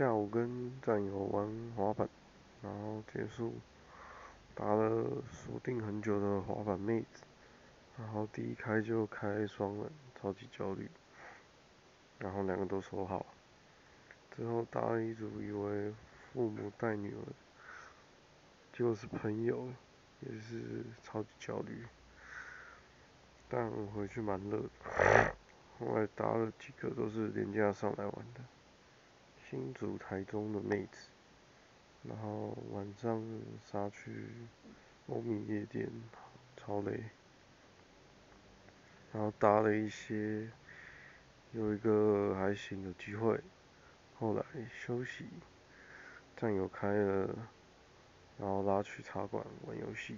下午跟战友玩滑板，然后结束，打了锁定很久的滑板妹子，然后第一开就开双人，超级焦虑，然后两个都说好，之后打了一组，以为父母带女儿，结果是朋友，也是超级焦虑，但我回去蛮热的，后来打了几个都是廉价上来玩的。新竹、台中的妹子，然后晚上杀去欧米夜店，超累，然后搭了一些，有一个还行的机会，后来休息，战友开了，然后拉去茶馆玩游戏。